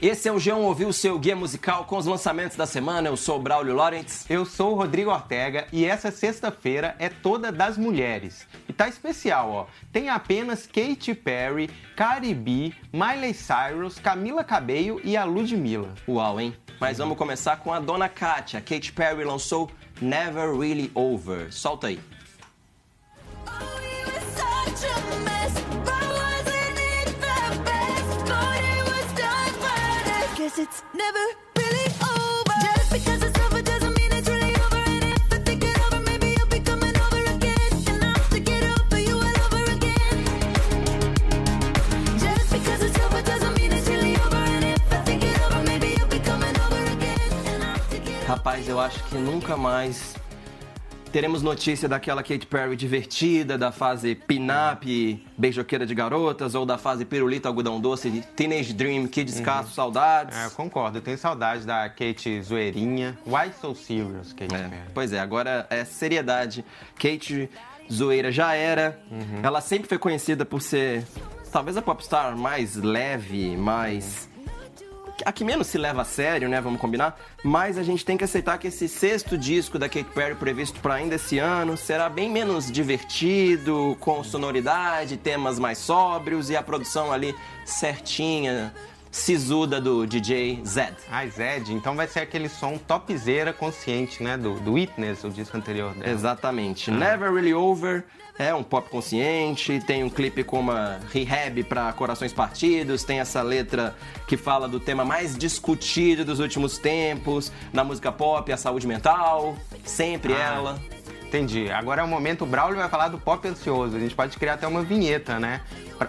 Esse é o G1 Ouviu, seu guia musical com os lançamentos da semana. Eu sou o Braulio Lawrence. Eu sou o Rodrigo Ortega e essa sexta-feira é toda das mulheres. E tá especial, ó. Tem apenas Katy Perry, Cardi B, Miley Cyrus, Camila Cabello e a Ludmilla. Uau, hein? Mas vamos começar com a dona Katia. Katy Perry lançou Never Really Over. Solta aí. Guess it's never really over. Just because it's over doesn't mean it's really over. And if I think it over, maybe you'll be coming over again. And I'll you all over again. Just because it's over doesn't mean it's really over. And if I think it over, maybe you'll be coming over again. And I'll Rapaz, eu acho que nunca mais teremos notícia daquela Katy Perry divertida, da fase pin-up, beijoqueira de garotas, ou da fase pirulito, algodão doce, Teenage Dream, que descasso, uhum. saudades. É, eu concordo, eu tenho saudades da Kate zoeirinha. Why so serious, Katy é, Perry? Pois é, agora é seriedade. Kate zoeira já era. Uhum. Ela sempre foi conhecida por ser talvez a popstar mais leve, mais a que menos se leva a sério, né? Vamos combinar. Mas a gente tem que aceitar que esse sexto disco da Katy Perry, previsto para ainda esse ano, será bem menos divertido, com sonoridade, temas mais sóbrios e a produção ali certinha, sisuda do DJ Zed. Ah, Zed, então vai ser aquele som topzera consciente, né? Do, do Witness, o disco anterior dela. Exatamente. Ah. Never Really Over é um pop consciente, tem um clipe com uma rehab para corações partidos, tem essa letra que fala do tema mais discutido dos últimos tempos na música pop, a saúde mental, sempre ah. ela. Entendi. Agora é o momento, o Braulio vai falar do pop ansioso. A gente pode criar até uma vinheta, né?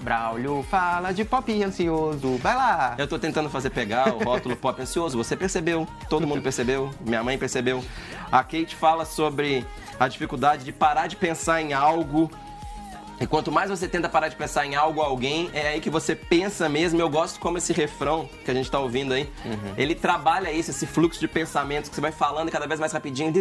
Braulio fala de pop ansioso. Vai lá! Eu tô tentando fazer pegar o rótulo pop ansioso. Você percebeu, todo mundo percebeu, minha mãe percebeu. A Kate fala sobre a dificuldade de parar de pensar em algo e quanto mais você tenta parar de pensar em algo ou alguém, é aí que você pensa mesmo. Eu gosto como esse refrão que a gente tá ouvindo aí. Uhum. Ele trabalha isso, esse fluxo de pensamentos que você vai falando cada vez mais rapidinho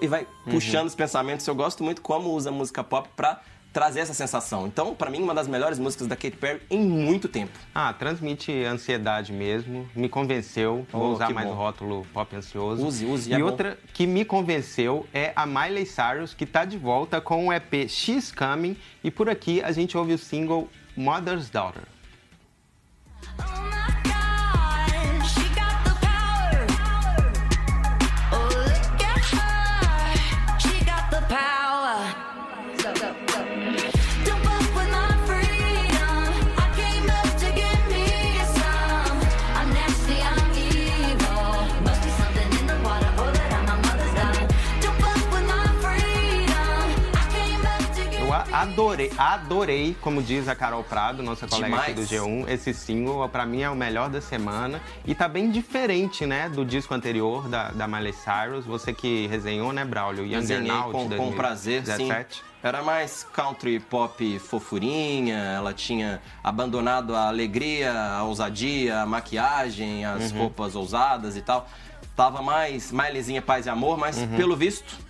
e vai uhum. puxando os pensamentos. Eu gosto muito como usa a música pop pra trazer essa sensação. Então, para mim, uma das melhores músicas da Katy Perry em muito tempo. Ah, transmite ansiedade mesmo, me convenceu. Oh, Vou usar mais bom. o rótulo pop ansioso. Use, use. E é outra bom. que me convenceu é a Miley Cyrus, que está de volta com o EP She's Coming. E por aqui a gente ouve o single Mother's Daughter. Adorei, adorei, como diz a Carol Prado, nossa colega Demais. aqui do G1, esse single, para mim é o melhor da semana e tá bem diferente, né, do disco anterior da, da Miley Cyrus, você que resenhou, né, Braulio? Desenhei com, com prazer, sim. Era mais country pop fofurinha, ela tinha abandonado a alegria, a ousadia, a maquiagem, as uhum. roupas ousadas e tal. Tava mais Mileyzinha Paz e Amor, mas uhum. pelo visto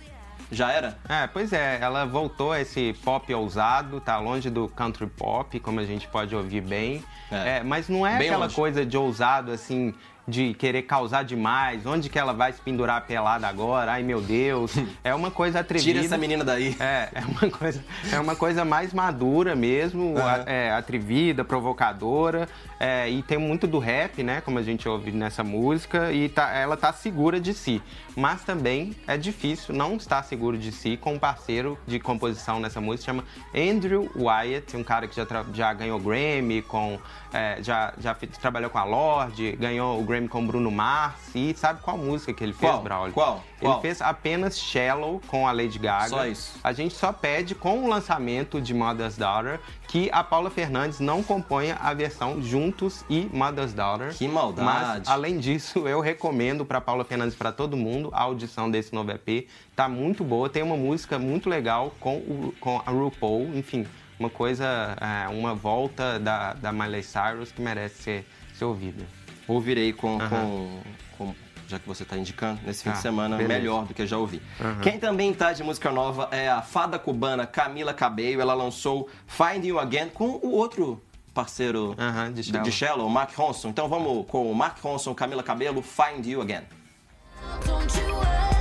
já era? É, pois é, ela voltou a esse pop ousado, tá longe do country pop, como a gente pode ouvir bem. É. É, mas não é bem aquela longe. coisa de ousado assim, de querer causar demais, onde que ela vai se pendurar pelada agora? Ai meu Deus, é uma coisa atrevida. Tira essa menina daí. É, é uma coisa, é uma coisa mais madura mesmo, uhum. é, atrevida, provocadora, é, e tem muito do rap, né, como a gente ouve nessa música, e tá, ela tá segura de si. Mas também é difícil não estar seguro de si com um parceiro de composição nessa música, chama Andrew Wyatt, um cara que já, já ganhou Grammy, com, é, já, já trabalhou com a Lorde, ganhou o Grammy com Bruno Mars. E sabe qual música que ele fez, qual? Braulio? Qual? Ele qual? fez apenas Shallow com a Lady Gaga. Só isso. A gente só pede com o lançamento de Mother's Daughter que a Paula Fernandes não componha a versão Juntos e Mother's Daughter. Que maldade. Mas, além disso, eu recomendo para Paula Fernandes para todo mundo a audição desse novo EP. Tá muito boa, tem uma música muito legal com, o, com a RuPaul, enfim, uma coisa, é, uma volta da, da Miley Cyrus que merece ser, ser ouvida ouvirei com, uhum. com, com já que você está indicando, nesse fim ah, de semana, beleza. melhor do que já ouvi. Uhum. Quem também está de música nova é a fada cubana Camila Cabello. Ela lançou Find You Again com o outro parceiro de de, Shallow. de Shallow, Mark Ronson. Então vamos com o Mark Ronson, Camila Cabello, Find You Again. Don't you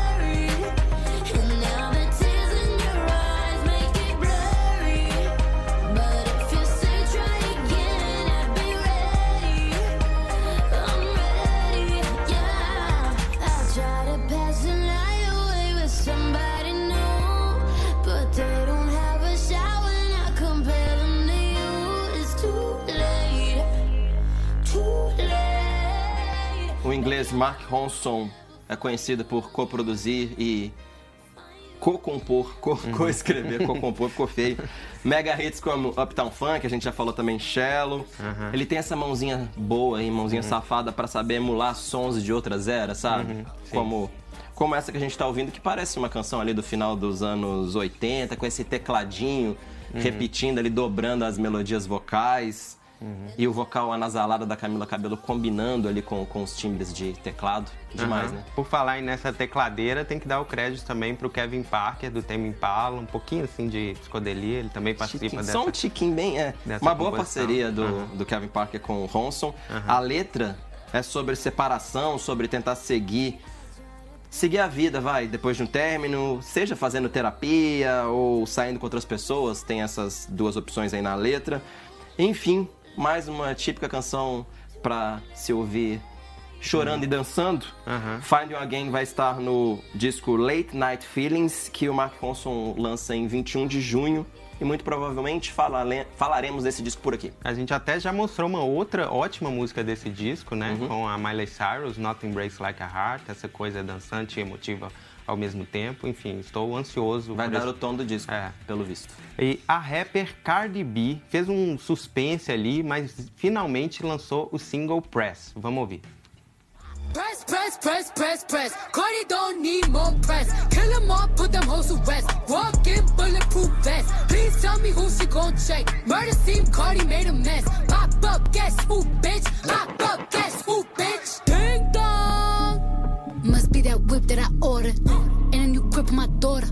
Mark Ronson é conhecido por coproduzir e co-compor, co- co-escrever, co-compor, ficou feio. Mega hits como Uptown Funk, a gente já falou também Shallow. Ele tem essa mãozinha boa aí, mãozinha safada pra saber emular sons de outras eras, sabe? Como como essa que a gente tá ouvindo, que parece uma canção ali do final dos anos 80, com esse tecladinho repetindo ali, dobrando as melodias vocais. E o vocal anasalado da Camila Cabello combinando ali com, com os timbres de teclado. Demais, Aham. né? Por falar nessa tecladeira, tem que dar o crédito também pro Kevin Parker, do Tame Impala, um pouquinho assim de psicodelia, ele também participa Tiquinho, dessa... Só um tiquinho bem. É, uma boa composição. parceria do, Aham. do Kevin Parker com o Ronson. A letra é sobre separação, sobre tentar seguir. Seguir a vida, vai, depois de um término, seja fazendo terapia ou saindo com outras pessoas, tem essas duas opções aí na letra. Enfim, mais uma típica canção pra se ouvir chorando e dançando. Aham. Find You Again vai estar no disco Late Night Feelings, que o Mark Ronson lança em 21 de junho. E muito provavelmente falale- falaremos desse disco por aqui. A gente até já mostrou uma outra ótima música desse disco, né? Uhum. Com a Miley Cyrus, Nothing Breaks Like a Heart, essa coisa dançante e emotiva ao mesmo tempo. Enfim, estou ansioso Vai dar esse- o tom do disco, É. pelo visto. E a rapper Cardi B fez um suspense ali, mas finalmente lançou o single Press. Vamos ouvir. Press, press, press, press, press. Cardi don't need more press. Kill 'em all, put them hoes to rest. Walk in bulletproof me who she gon' check. Murder scene, Cardi made a mess. Pop up, guess who, bitch? Pop up, guess who, bitch? Ding dong. Must be that whip that I ordered. And a new grip on my daughter.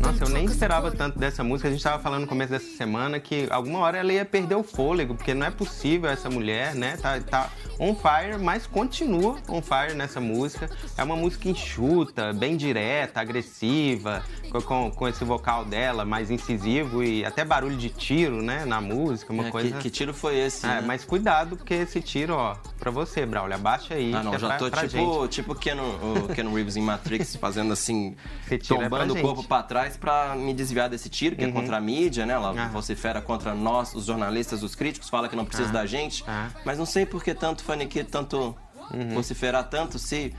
Nossa, eu nem esperava tanto dessa música. A gente tava falando no começo dessa semana que alguma hora ela ia perder o fôlego, porque não é possível essa mulher, né? Tá, tá on fire, mas continua on fire nessa música. É uma música enxuta, bem direta, agressiva, com, com, esse vocal dela mais incisivo e até barulho de tiro, né? Na música, uma É, coisa. que, que tiro foi esse? É, né? mas cuidado, porque esse tiro, ó, pra você, Braulio, abaixa aí. Ah, não, é já pra- tô pra tipo, tipo Keanu, o Keanu Reeves em Matrix, fazendo assim, tiro é tombando o gente. corpo pra trás pra me desviar desse tiro, que é contra a mídia, né? Ela Ah. vocifera contra nós, os jornalistas, os críticos, fala que não precisa da gente. Ah. Mas não sei por que tanto faniquito, tanto vociferar tanto, se...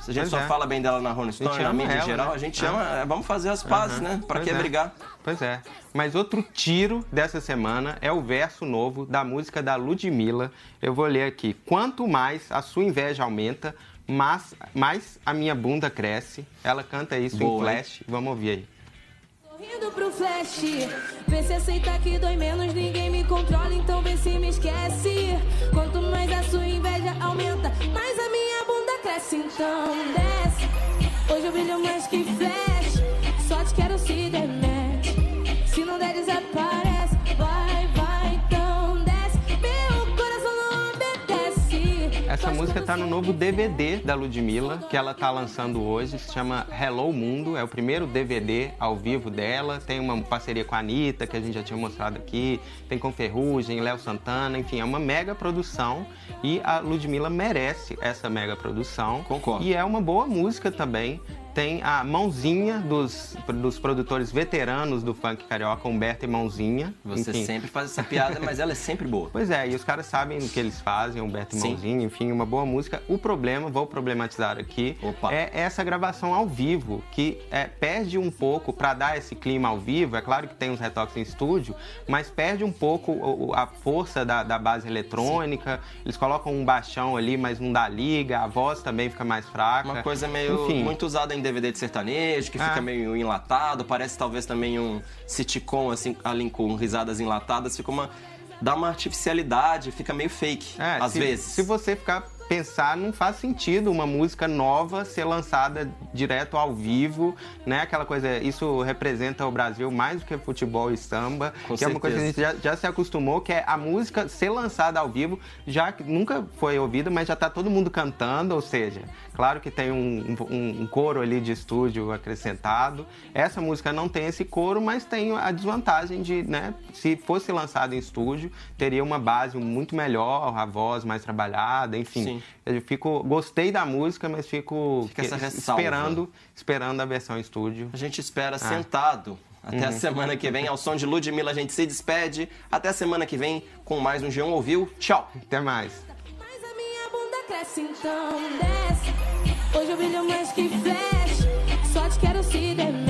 se a gente Pois só é. fala bem dela na Rolling Stone, na mídia em ela, geral, né? a gente Ah. ama. é, Vamos fazer as pazes, Aham. né? Pra Pois que é. brigar? Pois é. Mas outro tiro dessa semana é o verso novo da música da Ludmilla. Eu vou ler aqui. Quanto mais a sua inveja aumenta, mais, mais a minha bunda cresce. Ela canta isso Boa, em flash. Vamos ouvir aí. Sorrindo pro flash, vê se aceita que dói menos, ninguém me controla, cresce, então desce. Hoje eu brilho mais que flash, só te quero se der match. Se não der, desaparece, música tudo tá no novo DVD da Ludmilla, que ela tá lançando hoje, se chama Hello Mundo, é o primeiro DVD ao vivo dela, tem uma parceria com a Anitta, que a gente já tinha mostrado aqui, tem com Ferrugem, Léo Santana, enfim, é uma mega produção e a Ludmilla merece essa mega produção. Concordo. E é uma boa música também. Tem a mãozinha dos, dos produtores veteranos do funk carioca, Humberto e Mãozinha. Você enfim. sempre faz essa piada, mas ela é sempre boa. Pois é, e os caras sabem o que eles fazem, Humberto e Sim. Mãozinha, enfim, uma boa música. O problema, vou problematizar aqui, Opa. é essa gravação ao vivo, que é, perde um pouco para dar esse clima ao vivo. É claro que tem uns retoques em estúdio, mas perde um pouco a força da, da base eletrônica. Eles colocam um baixão ali, mas não dá liga, a voz também fica mais fraca. Uma coisa meio Enfim, muito usada em DVD de sertanejo, que Ah. fica meio enlatado, parece talvez também um sitcom assim, ali com risadas enlatadas, fica uma dá uma artificialidade, fica meio fake É, às se, vezes. Se você ficar pensar, não faz sentido uma música nova ser lançada direto ao vivo, né? Aquela coisa, isso representa o Brasil mais do que futebol e samba, Com que é uma coisa que a gente já, já se acostumou, que é a música ser lançada ao vivo, já que nunca foi ouvida, mas já tá todo mundo cantando, ou seja, claro que tem um, um- um coro ali de estúdio acrescentado. Essa música não tem esse coro, mas tem a desvantagem de, né, se fosse lançada em estúdio, teria uma base muito melhor, a voz mais trabalhada, enfim. Sim. Eu fico, gostei da música, mas fico ressalva. esperando, esperando a versão em estúdio. A gente espera sentado. Até a semana que vem, ao som de Ludmilla, a gente se despede. Até a semana que vem com mais um G1 Ouviu. Tchau! Até mais. Mas a minha bunda cresce, então desce. Hoje eu brilho mais que flash. Só te quero se der